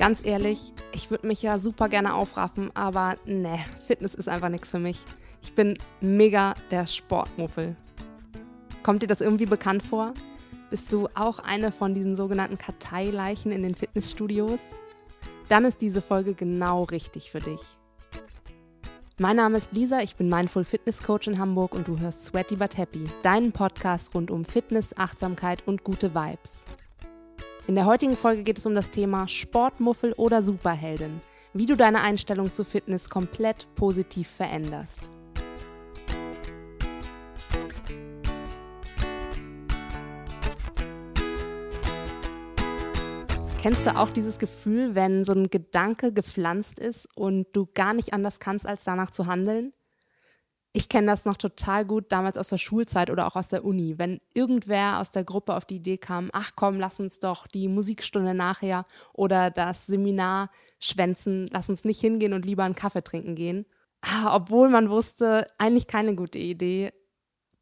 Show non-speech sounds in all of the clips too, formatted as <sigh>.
Ganz ehrlich, ich würde mich ja super gerne aufraffen, aber ne, Fitness ist einfach nichts für mich. Ich bin mega der Sportmuffel. Kommt dir das irgendwie bekannt vor? Bist du auch eine von diesen sogenannten Karteileichen in den Fitnessstudios? Dann ist diese Folge genau richtig für dich. Mein Name ist Lisa, ich bin Mindful Fitness Coach in Hamburg und du hörst Sweaty But Happy, deinen Podcast rund um Fitness, Achtsamkeit und gute Vibes. In der heutigen Folge geht es um das Thema Sportmuffel oder Superheldin, wie du deine Einstellung zu Fitness komplett positiv veränderst. Kennst du auch dieses Gefühl, wenn so ein Gedanke gepflanzt ist und du gar nicht anders kannst, als danach zu handeln? Ich kenne das noch total gut damals aus der Schulzeit oder auch aus der Uni. Wenn irgendwer aus der Gruppe auf die Idee kam, ach komm, lass uns doch die Musikstunde nachher oder das Seminar schwänzen, lass uns nicht hingehen und lieber einen Kaffee trinken gehen. Ah, obwohl man wusste, eigentlich keine gute Idee,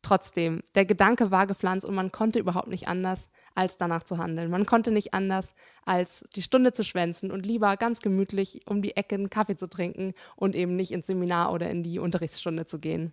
trotzdem, der Gedanke war gepflanzt und man konnte überhaupt nicht anders, als danach zu handeln. Man konnte nicht anders, als die Stunde zu schwänzen und lieber ganz gemütlich um die Ecke einen Kaffee zu trinken und eben nicht ins Seminar oder in die Unterrichtsstunde zu gehen.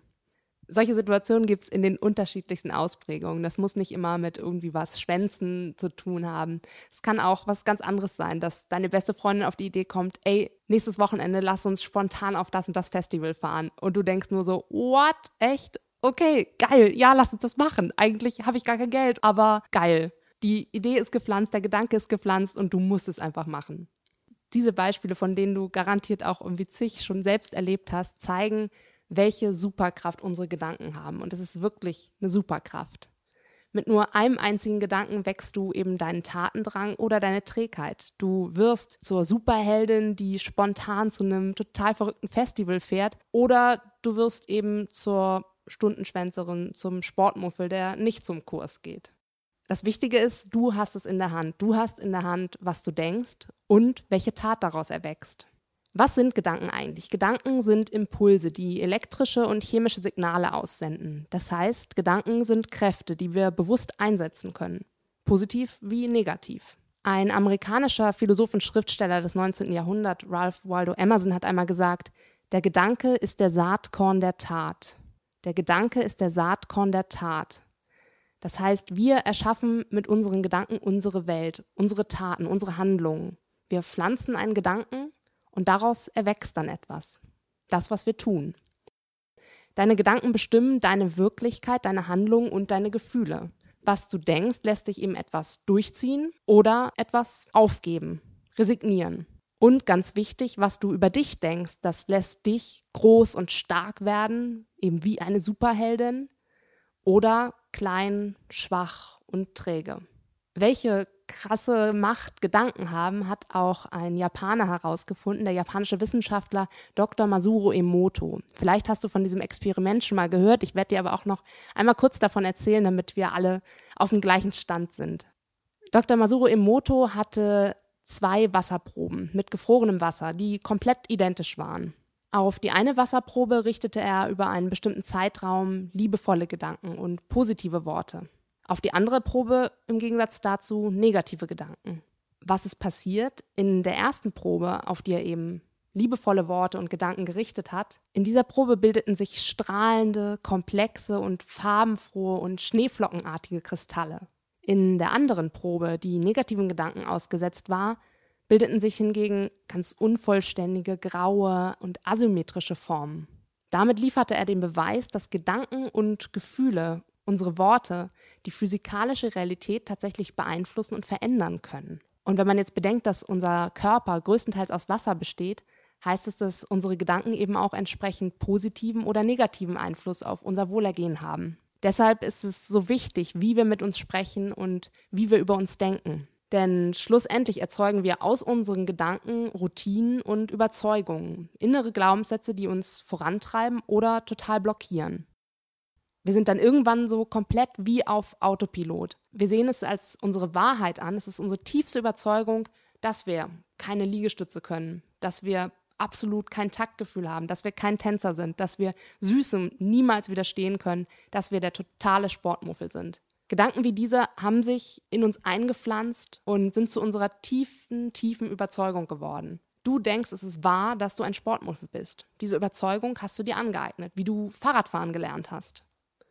Solche Situationen gibt es in den unterschiedlichsten Ausprägungen. Das muss nicht immer mit irgendwie was Schwänzen zu tun haben. Es kann auch was ganz anderes sein, dass deine beste Freundin auf die Idee kommt, ey, nächstes Wochenende lass uns spontan auf das und das Festival fahren. Und du denkst nur so, what? Echt? Okay, geil, ja, lass uns das machen. Eigentlich habe ich gar kein Geld, aber geil. Die Idee ist gepflanzt, der Gedanke ist gepflanzt und du musst es einfach machen. Diese Beispiele, von denen du garantiert auch irgendwie zig schon selbst erlebt hast, zeigen, welche Superkraft unsere Gedanken haben. Und es ist wirklich eine Superkraft. Mit nur einem einzigen Gedanken wächst du eben deinen Tatendrang oder deine Trägheit. Du wirst zur Superheldin, die spontan zu einem total verrückten Festival fährt, oder du wirst eben zur Stundenschwänzerin zum Sportmuffel, der nicht zum Kurs geht. Das Wichtige ist, du hast es in der Hand. Du hast in der Hand, was du denkst und welche Tat daraus erwächst. Was sind Gedanken eigentlich? Gedanken sind Impulse, die elektrische und chemische Signale aussenden. Das heißt, Gedanken sind Kräfte, die wir bewusst einsetzen können. Positiv wie negativ. Ein amerikanischer Philosoph und Schriftsteller des 19. Jahrhunderts, Ralph Waldo Emerson, hat einmal gesagt, der Gedanke ist der Saatkorn der Tat. Der Gedanke ist der Saatkorn der Tat. Das heißt, wir erschaffen mit unseren Gedanken unsere Welt, unsere Taten, unsere Handlungen. Wir pflanzen einen Gedanken und daraus erwächst dann etwas. Das, was wir tun. Deine Gedanken bestimmen deine Wirklichkeit, deine Handlungen und deine Gefühle. Was du denkst, lässt dich eben etwas durchziehen oder etwas aufgeben, resignieren. Und ganz wichtig, was du über dich denkst, das lässt dich groß und stark werden, eben wie eine Superheldin, oder klein, schwach und träge. Welche krasse Macht Gedanken haben, hat auch ein Japaner herausgefunden, der japanische Wissenschaftler Dr. Masuro Emoto. Vielleicht hast du von diesem Experiment schon mal gehört. Ich werde dir aber auch noch einmal kurz davon erzählen, damit wir alle auf dem gleichen Stand sind. Dr. Masuro Emoto hatte zwei Wasserproben mit gefrorenem Wasser, die komplett identisch waren. Auf die eine Wasserprobe richtete er über einen bestimmten Zeitraum liebevolle Gedanken und positive Worte. Auf die andere Probe im Gegensatz dazu negative Gedanken. Was ist passiert? In der ersten Probe, auf die er eben liebevolle Worte und Gedanken gerichtet hat, in dieser Probe bildeten sich strahlende, komplexe und farbenfrohe und schneeflockenartige Kristalle. In der anderen Probe, die negativen Gedanken ausgesetzt war, bildeten sich hingegen ganz unvollständige, graue und asymmetrische Formen. Damit lieferte er den Beweis, dass Gedanken und Gefühle, unsere Worte, die physikalische Realität tatsächlich beeinflussen und verändern können. Und wenn man jetzt bedenkt, dass unser Körper größtenteils aus Wasser besteht, heißt es, dass unsere Gedanken eben auch entsprechend positiven oder negativen Einfluss auf unser Wohlergehen haben. Deshalb ist es so wichtig, wie wir mit uns sprechen und wie wir über uns denken. Denn schlussendlich erzeugen wir aus unseren Gedanken Routinen und Überzeugungen, innere Glaubenssätze, die uns vorantreiben oder total blockieren. Wir sind dann irgendwann so komplett wie auf Autopilot. Wir sehen es als unsere Wahrheit an, es ist unsere tiefste Überzeugung, dass wir keine Liegestütze können, dass wir absolut kein Taktgefühl haben, dass wir kein Tänzer sind, dass wir Süßem niemals widerstehen können, dass wir der totale Sportmuffel sind. Gedanken wie diese haben sich in uns eingepflanzt und sind zu unserer tiefen, tiefen Überzeugung geworden. Du denkst, es ist wahr, dass du ein Sportmuffel bist. Diese Überzeugung hast du dir angeeignet, wie du Fahrradfahren gelernt hast.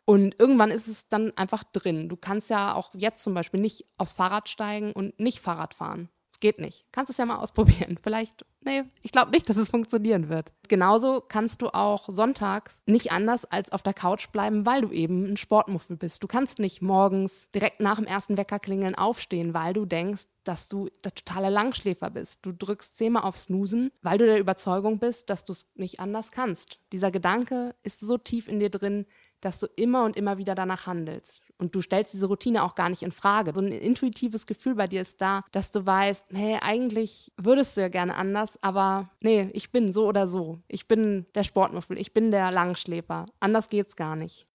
Und irgendwann ist es dann einfach drin. Du kannst ja auch jetzt zum Beispiel nicht aufs Fahrrad steigen und nicht Fahrrad fahren. Geht nicht. Kannst es ja mal <laughs> ausprobieren. Vielleicht, nee, ich glaube nicht, dass es funktionieren wird. Genauso kannst du auch sonntags nicht anders als auf der Couch bleiben, weil du eben ein Sportmuffel bist. Du kannst nicht morgens direkt nach dem ersten Weckerklingeln aufstehen, weil du denkst, dass du der totale Langschläfer bist. Du drückst zehnmal auf Snoosen, weil du der Überzeugung bist, dass du es nicht anders kannst. Dieser Gedanke ist so tief in dir drin, dass du immer und immer wieder danach handelst. Und du stellst diese Routine auch gar nicht in Frage. So ein intuitives Gefühl bei dir ist da, dass du weißt, hey, eigentlich würdest du ja gerne anders, aber nee, ich bin so oder so. Ich bin der Sportmuffel, ich bin der Langschläfer. Anders geht's gar nicht.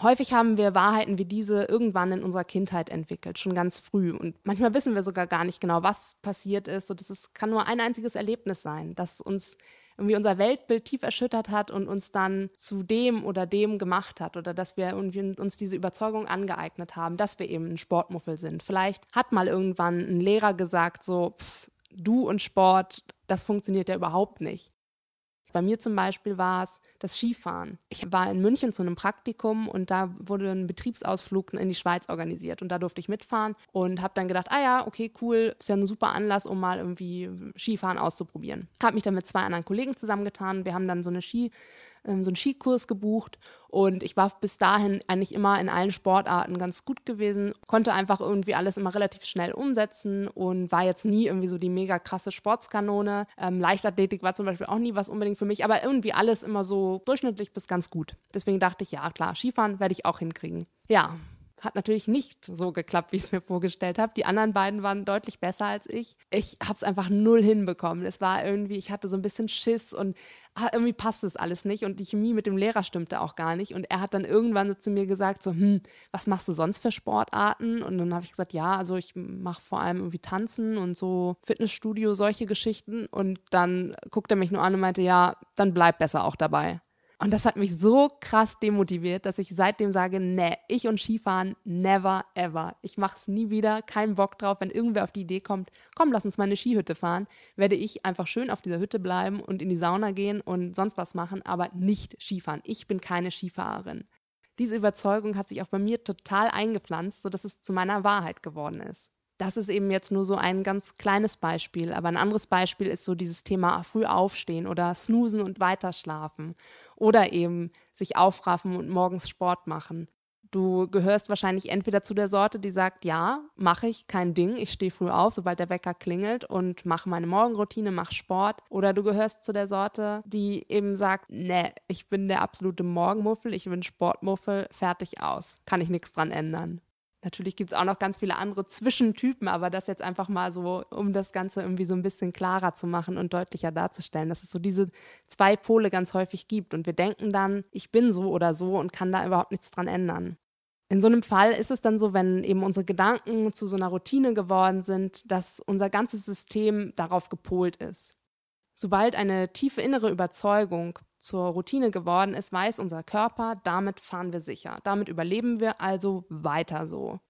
Häufig haben wir Wahrheiten wie diese irgendwann in unserer Kindheit entwickelt, schon ganz früh. Und manchmal wissen wir sogar gar nicht genau, was passiert ist. Und es kann nur ein einziges Erlebnis sein, das uns irgendwie unser Weltbild tief erschüttert hat und uns dann zu dem oder dem gemacht hat oder dass wir uns diese Überzeugung angeeignet haben, dass wir eben ein Sportmuffel sind. Vielleicht hat mal irgendwann ein Lehrer gesagt, so, pff, du und Sport, das funktioniert ja überhaupt nicht. Bei mir zum Beispiel war es das Skifahren. Ich war in München zu einem Praktikum und da wurde ein Betriebsausflug in die Schweiz organisiert und da durfte ich mitfahren und habe dann gedacht, ah ja, okay, cool, ist ja ein super Anlass, um mal irgendwie Skifahren auszuprobieren. Habe mich dann mit zwei anderen Kollegen zusammengetan. Wir haben dann so eine Ski ähm, so einen Skikurs gebucht und ich war bis dahin eigentlich immer in allen Sportarten ganz gut gewesen, konnte einfach irgendwie alles immer relativ schnell umsetzen und war jetzt nie irgendwie so die mega krasse Sportskanone. Ähm, Leichtathletik war zum Beispiel auch nie was unbedingt für mich, aber irgendwie alles immer so durchschnittlich bis ganz gut. Deswegen dachte ich, ja klar, Skifahren werde ich auch hinkriegen. Ja, hat natürlich nicht so geklappt, wie ich es mir vorgestellt habe. Die anderen beiden waren deutlich besser als ich. Ich habe es einfach null hinbekommen. Es war irgendwie, ich hatte so ein bisschen Schiss und ah, irgendwie passt es alles nicht und die Chemie mit dem Lehrer stimmte auch gar nicht. Und er hat dann irgendwann so zu mir gesagt, so, hm, was machst du sonst für Sportarten? Und dann habe ich gesagt, ja, also ich mache vor allem irgendwie Tanzen und so Fitnessstudio, solche Geschichten. Und dann guckte er mich nur an und meinte, ja, dann bleib besser auch dabei. Und das hat mich so krass demotiviert, dass ich seitdem sage, nee, ich und Skifahren never ever. Ich mache es nie wieder, keinen Bock drauf. Wenn irgendwer auf die Idee kommt, komm, lass uns mal eine Skihütte fahren, werde ich einfach schön auf dieser Hütte bleiben und in die Sauna gehen und sonst was machen, aber nicht Skifahren. Ich bin keine Skifahrerin. Diese Überzeugung hat sich auch bei mir total eingepflanzt, sodass es zu meiner Wahrheit geworden ist das ist eben jetzt nur so ein ganz kleines Beispiel. Aber ein anderes Beispiel ist so dieses Thema früh aufstehen oder snoosen und weiterschlafen oder eben sich aufraffen und morgens Sport machen. Du gehörst wahrscheinlich entweder zu der Sorte, die sagt, ja, mache ich, kein Ding, ich stehe früh auf, sobald der Wecker klingelt und mache meine Morgenroutine, mache Sport. Oder du gehörst zu der Sorte, die eben sagt, nee, ich bin der absolute Morgenmuffel, ich bin Sportmuffel, fertig aus, kann ich nichts dran ändern. Natürlich gibt es auch noch ganz viele andere Zwischentypen, aber das jetzt einfach mal so, um das Ganze irgendwie so ein bisschen klarer zu machen und deutlicher darzustellen, dass es so diese zwei Pole ganz häufig gibt. Und wir denken dann, ich bin so oder so und kann da überhaupt nichts dran ändern. In so einem Fall ist es dann so, wenn eben unsere Gedanken zu so einer Routine geworden sind, dass unser ganzes System darauf gepolt ist. Sobald eine tiefe innere Überzeugung zur Routine geworden ist, weiß unser Körper, damit fahren wir sicher. Damit überleben wir also weiter so.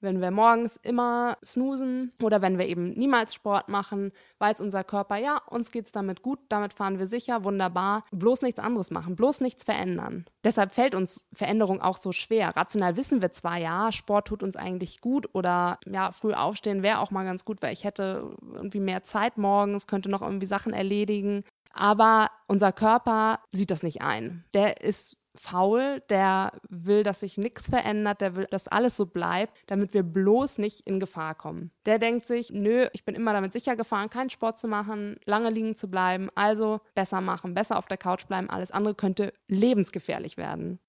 Wenn wir morgens immer snoosen oder wenn wir eben niemals Sport machen, weiß unser Körper, ja, uns geht es damit gut, damit fahren wir sicher, wunderbar. Bloß nichts anderes machen, bloß nichts verändern. Deshalb fällt uns Veränderung auch so schwer. Rational wissen wir zwar, ja, Sport tut uns eigentlich gut oder ja, früh aufstehen wäre auch mal ganz gut, weil ich hätte irgendwie mehr Zeit morgens, könnte noch irgendwie Sachen erledigen. Aber unser Körper sieht das nicht ein. Der ist faul, der will, dass sich nichts verändert, der will, dass alles so bleibt, damit wir bloß nicht in Gefahr kommen. Der denkt sich, nö, ich bin immer damit sicher gefahren, keinen Sport zu machen, lange liegen zu bleiben, also besser machen, besser auf der Couch bleiben, alles andere könnte lebensgefährlich werden.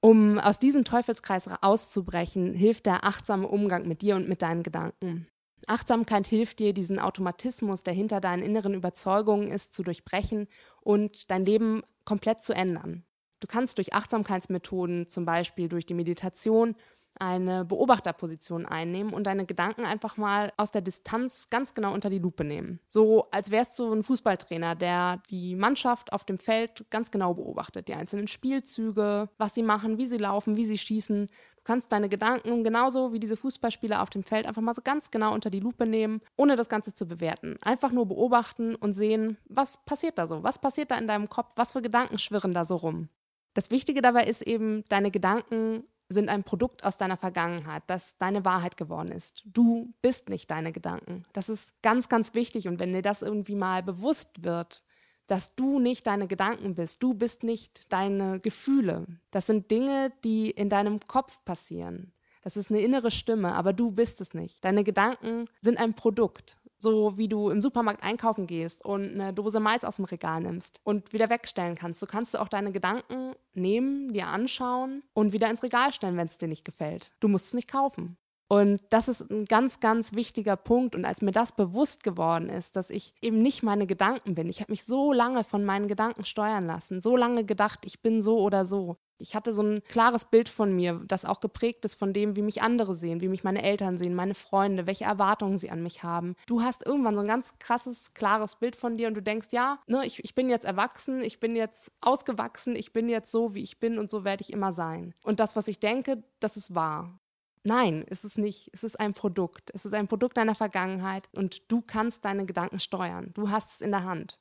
Um aus diesem Teufelskreis auszubrechen, hilft der achtsame Umgang mit dir und mit deinen Gedanken. Achtsamkeit hilft dir, diesen Automatismus, der hinter deinen inneren Überzeugungen ist, zu durchbrechen und dein Leben komplett zu ändern. Du kannst durch Achtsamkeitsmethoden, zum Beispiel durch die Meditation, eine Beobachterposition einnehmen und deine Gedanken einfach mal aus der Distanz ganz genau unter die Lupe nehmen. So als wärst du ein Fußballtrainer, der die Mannschaft auf dem Feld ganz genau beobachtet, die einzelnen Spielzüge, was sie machen, wie sie laufen, wie sie schießen. Du kannst deine Gedanken genauso wie diese Fußballspieler auf dem Feld einfach mal so ganz genau unter die Lupe nehmen, ohne das Ganze zu bewerten. Einfach nur beobachten und sehen, was passiert da so? Was passiert da in deinem Kopf? Was für Gedanken schwirren da so rum? Das Wichtige dabei ist eben, deine Gedanken sind ein Produkt aus deiner Vergangenheit, das deine Wahrheit geworden ist. Du bist nicht deine Gedanken. Das ist ganz, ganz wichtig. Und wenn dir das irgendwie mal bewusst wird, dass du nicht deine Gedanken bist, du bist nicht deine Gefühle. Das sind Dinge, die in deinem Kopf passieren. Das ist eine innere Stimme, aber du bist es nicht. Deine Gedanken sind ein Produkt so wie du im Supermarkt einkaufen gehst und eine Dose Mais aus dem Regal nimmst und wieder wegstellen kannst. So kannst du auch deine Gedanken nehmen, dir anschauen und wieder ins Regal stellen, wenn es dir nicht gefällt. Du musst es nicht kaufen. Und das ist ein ganz, ganz wichtiger Punkt. Und als mir das bewusst geworden ist, dass ich eben nicht meine Gedanken bin, ich habe mich so lange von meinen Gedanken steuern lassen, so lange gedacht, ich bin so oder so. Ich hatte so ein klares Bild von mir, das auch geprägt ist von dem, wie mich andere sehen, wie mich meine Eltern sehen, meine Freunde, welche Erwartungen sie an mich haben. Du hast irgendwann so ein ganz krasses, klares Bild von dir und du denkst, ja, ne, ich, ich bin jetzt erwachsen, ich bin jetzt ausgewachsen, ich bin jetzt so, wie ich bin und so werde ich immer sein. Und das, was ich denke, das ist wahr. Nein, ist es nicht. Es ist ein Produkt. Es ist ein Produkt deiner Vergangenheit und du kannst deine Gedanken steuern. Du hast es in der Hand.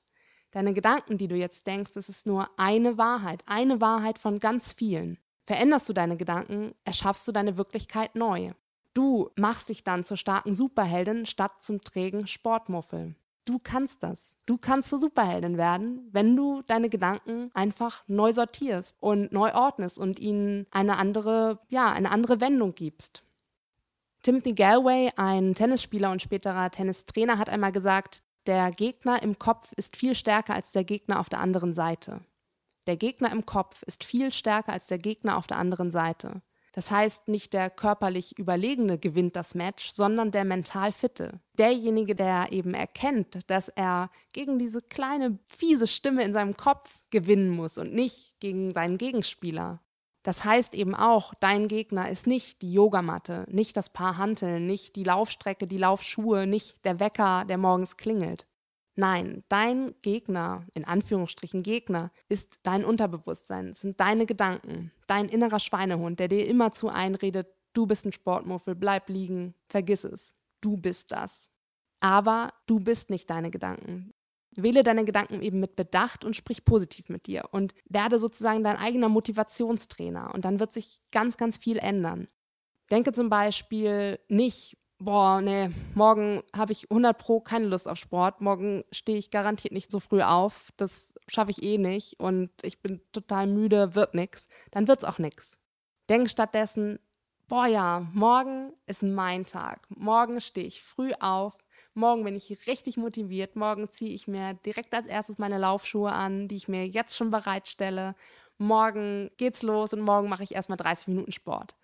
Deine Gedanken, die du jetzt denkst, das ist nur eine Wahrheit, eine Wahrheit von ganz vielen. Veränderst du deine Gedanken, erschaffst du deine Wirklichkeit neu. Du machst dich dann zur starken Superheldin statt zum trägen Sportmuffel. Du kannst das. Du kannst zur Superheldin werden, wenn du deine Gedanken einfach neu sortierst und neu ordnest und ihnen eine andere, ja, eine andere Wendung gibst. Timothy Galway, ein Tennisspieler und späterer Tennistrainer, hat einmal gesagt, der Gegner im Kopf ist viel stärker als der Gegner auf der anderen Seite. Der Gegner im Kopf ist viel stärker als der Gegner auf der anderen Seite. Das heißt, nicht der körperlich Überlegene gewinnt das Match, sondern der mental Fitte. Derjenige, der eben erkennt, dass er gegen diese kleine, fiese Stimme in seinem Kopf gewinnen muss und nicht gegen seinen Gegenspieler. Das heißt eben auch, dein Gegner ist nicht die Yogamatte, nicht das Paar Hanteln, nicht die Laufstrecke, die Laufschuhe, nicht der Wecker, der morgens klingelt. Nein, dein Gegner, in Anführungsstrichen Gegner, ist dein Unterbewusstsein, sind deine Gedanken, dein innerer Schweinehund, der dir immerzu einredet, du bist ein Sportmuffel, bleib liegen, vergiss es, du bist das. Aber du bist nicht deine Gedanken. Wähle deine Gedanken eben mit Bedacht und sprich positiv mit dir und werde sozusagen dein eigener Motivationstrainer und dann wird sich ganz, ganz viel ändern. Denke zum Beispiel nicht, boah, nee, morgen habe ich 100 Pro keine Lust auf Sport. Morgen stehe ich garantiert nicht so früh auf. Das schaffe ich eh nicht und ich bin total müde, wird nix. Dann wird's auch nix. Denk stattdessen, boah ja, morgen ist mein Tag. Morgen stehe ich früh auf. Morgen bin ich richtig motiviert. Morgen ziehe ich mir direkt als erstes meine Laufschuhe an, die ich mir jetzt schon bereitstelle. Morgen geht's los und morgen mache ich erstmal 30 Minuten Sport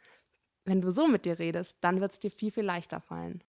wenn du so mit dir redest, dann wird es dir viel, viel leichter fallen.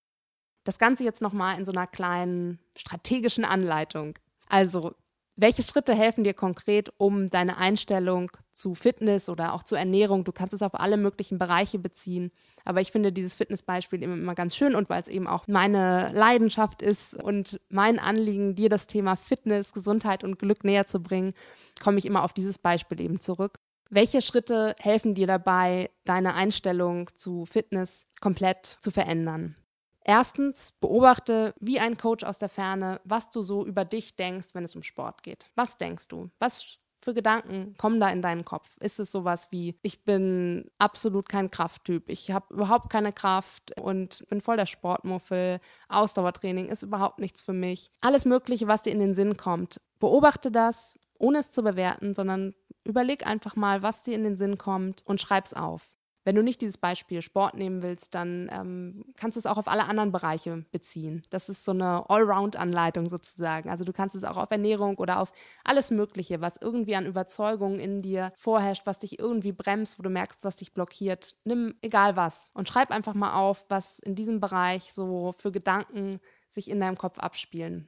Das Ganze jetzt nochmal in so einer kleinen strategischen Anleitung. Also, welche Schritte helfen dir konkret, um deine Einstellung zu Fitness oder auch zur Ernährung? Du kannst es auf alle möglichen Bereiche beziehen. Aber ich finde dieses Fitnessbeispiel immer ganz schön und weil es eben auch meine Leidenschaft ist und mein Anliegen, dir das Thema Fitness, Gesundheit und Glück näher zu bringen, komme ich immer auf dieses Beispiel eben zurück. Welche Schritte helfen dir dabei, deine Einstellung zu Fitness komplett zu verändern? Erstens, beobachte wie ein Coach aus der Ferne, was du so über dich denkst, wenn es um Sport geht. Was denkst du? Was für Gedanken kommen da in deinen Kopf? Ist es sowas wie, ich bin absolut kein Krafttyp, ich habe überhaupt keine Kraft und bin voll der Sportmuffel, Ausdauertraining ist überhaupt nichts für mich. Alles Mögliche, was dir in den Sinn kommt. Beobachte das, ohne es zu bewerten, sondern Überleg einfach mal, was dir in den Sinn kommt und schreib's auf. Wenn du nicht dieses Beispiel Sport nehmen willst, dann ähm, kannst du es auch auf alle anderen Bereiche beziehen. Das ist so eine Allround-Anleitung sozusagen. Also du kannst es auch auf Ernährung oder auf alles Mögliche, was irgendwie an Überzeugungen in dir vorherrscht, was dich irgendwie bremst, wo du merkst, was dich blockiert. Nimm egal was und schreib einfach mal auf, was in diesem Bereich so für Gedanken sich in deinem Kopf abspielen.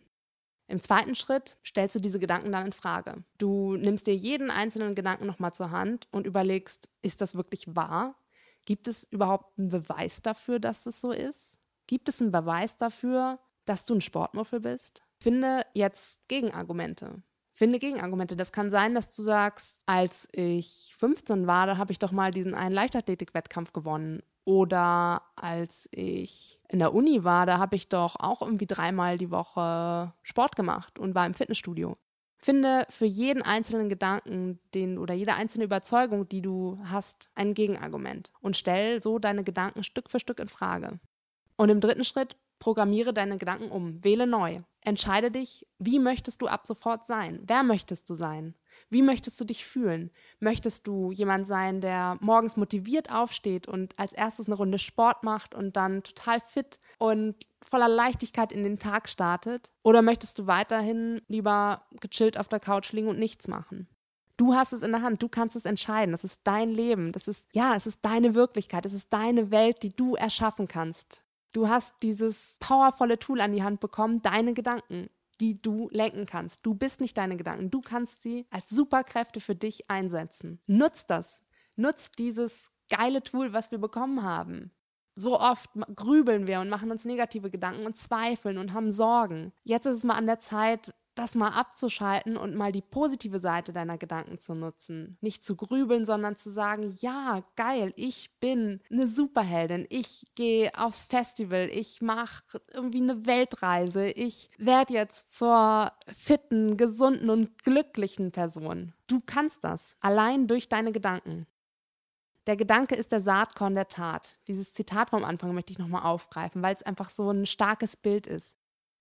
Im zweiten Schritt stellst du diese Gedanken dann in Frage. Du nimmst dir jeden einzelnen Gedanken nochmal zur Hand und überlegst, ist das wirklich wahr? Gibt es überhaupt einen Beweis dafür, dass das so ist? Gibt es einen Beweis dafür, dass du ein Sportmuffel bist? Finde jetzt Gegenargumente. Finde Gegenargumente. Das kann sein, dass du sagst, als ich 15 war, da habe ich doch mal diesen einen Leichtathletik-Wettkampf gewonnen. Oder als ich in der Uni war, da habe ich doch auch irgendwie dreimal die Woche Sport gemacht und war im Fitnessstudio. Finde für jeden einzelnen Gedanken, den oder jede einzelne Überzeugung, die du hast, ein Gegenargument und stell so deine Gedanken Stück für Stück in Frage. Und im dritten Schritt programmiere deine Gedanken um, wähle neu. Entscheide dich, wie möchtest du ab sofort sein? Wer möchtest du sein? Wie möchtest du dich fühlen? Möchtest du jemand sein, der morgens motiviert aufsteht und als erstes eine Runde Sport macht und dann total fit und voller Leichtigkeit in den Tag startet? Oder möchtest du weiterhin lieber gechillt auf der Couch liegen und nichts machen? Du hast es in der Hand, du kannst es entscheiden. Das ist dein Leben, das ist ja, es ist deine Wirklichkeit, es ist deine Welt, die du erschaffen kannst. Du hast dieses powervolle Tool an die Hand bekommen, deine Gedanken die du lenken kannst. Du bist nicht deine Gedanken. Du kannst sie als Superkräfte für dich einsetzen. Nutz das. Nutz dieses geile Tool, was wir bekommen haben. So oft grübeln wir und machen uns negative Gedanken und zweifeln und haben Sorgen. Jetzt ist es mal an der Zeit, das mal abzuschalten und mal die positive Seite deiner Gedanken zu nutzen. Nicht zu grübeln, sondern zu sagen, ja, geil, ich bin eine Superheldin, ich gehe aufs Festival, ich mache irgendwie eine Weltreise, ich werde jetzt zur fitten, gesunden und glücklichen Person. Du kannst das, allein durch deine Gedanken. Der Gedanke ist der Saatkorn der Tat. Dieses Zitat vom Anfang möchte ich nochmal aufgreifen, weil es einfach so ein starkes Bild ist.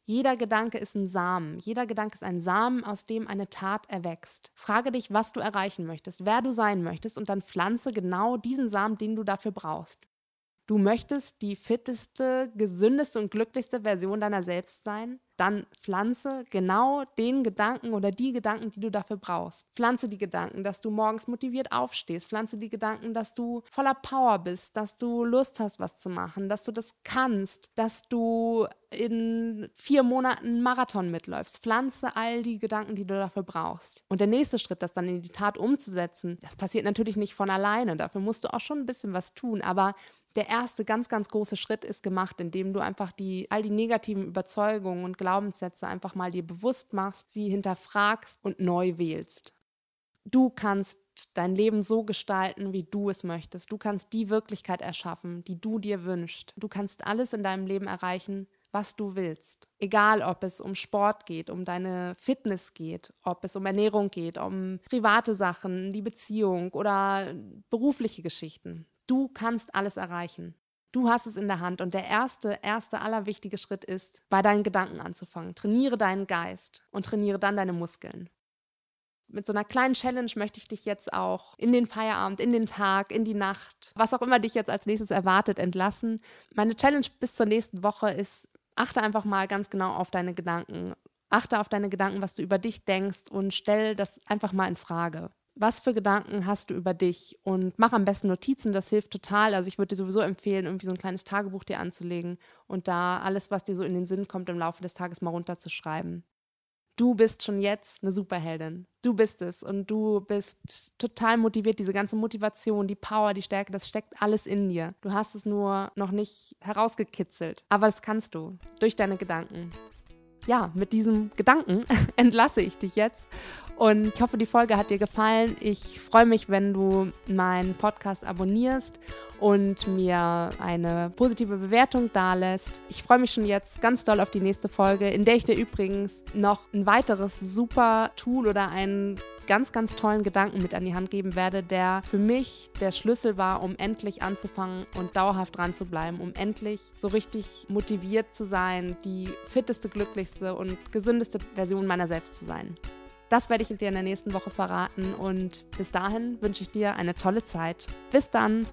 Jeder Gedanke ist ein Samen. Jeder Gedanke ist ein Samen, aus dem eine Tat erwächst. Frage dich, was du erreichen möchtest, wer du sein möchtest und dann pflanze genau diesen Samen, den du dafür brauchst. Du möchtest die fitteste, gesündeste und glücklichste Version deiner selbst sein? Dann pflanze genau den Gedanken oder die Gedanken, die du dafür brauchst. Pflanze die Gedanken, dass du morgens motiviert aufstehst. Pflanze die Gedanken, dass du voller Power bist, dass du Lust hast, was zu machen, dass du das kannst, dass du in vier Monaten Marathon mitläufst. Pflanze all die Gedanken, die du dafür brauchst. Und der nächste Schritt, das dann in die Tat umzusetzen, das passiert natürlich nicht von alleine. Dafür musst du auch schon ein bisschen was tun. Aber der erste ganz, ganz große Schritt ist gemacht, indem du einfach die, all die negativen Überzeugungen und Glaubenssätze einfach mal dir bewusst machst, sie hinterfragst und neu wählst. Du kannst dein Leben so gestalten, wie du es möchtest. Du kannst die Wirklichkeit erschaffen, die du dir wünschst. Du kannst alles in deinem Leben erreichen, was du willst. Egal, ob es um Sport geht, um deine Fitness geht, ob es um Ernährung geht, um private Sachen, die Beziehung oder berufliche Geschichten. Du kannst alles erreichen. Du hast es in der Hand und der erste, erste, allerwichtige Schritt ist, bei deinen Gedanken anzufangen. Trainiere deinen Geist und trainiere dann deine Muskeln. Mit so einer kleinen Challenge möchte ich dich jetzt auch in den Feierabend, in den Tag, in die Nacht, was auch immer dich jetzt als nächstes erwartet, entlassen. Meine Challenge bis zur nächsten Woche ist, achte einfach mal ganz genau auf deine Gedanken. Achte auf deine Gedanken, was du über dich denkst und stell das einfach mal in Frage was für Gedanken hast du über dich und mach am besten Notizen, das hilft total. Also ich würde dir sowieso empfehlen, irgendwie so ein kleines Tagebuch dir anzulegen und da alles, was dir so in den Sinn kommt, im Laufe des Tages mal runterzuschreiben. Du bist schon jetzt eine Superheldin. Du bist es und du bist total motiviert. Diese ganze Motivation, die Power, die Stärke, das steckt alles in dir. Du hast es nur noch nicht herausgekitzelt. Aber das kannst du durch deine Gedanken ja, mit diesem Gedanken <laughs> entlasse ich dich jetzt. Und ich hoffe, die Folge hat dir gefallen. Ich freue mich, wenn du meinen Podcast abonnierst und mir eine positive Bewertung dalässt. Ich freue mich schon jetzt ganz doll auf die nächste Folge, in der ich dir übrigens noch ein weiteres super Tool oder ein ganz, ganz tollen Gedanken mit an die Hand geben werde, der für mich der Schlüssel war, um endlich anzufangen und dauerhaft dran zu bleiben, um endlich so richtig motiviert zu sein, die fitteste, glücklichste und gesündeste Version meiner selbst zu sein. Das werde ich dir in der nächsten Woche verraten und bis dahin wünsche ich dir eine tolle Zeit. Bis dann!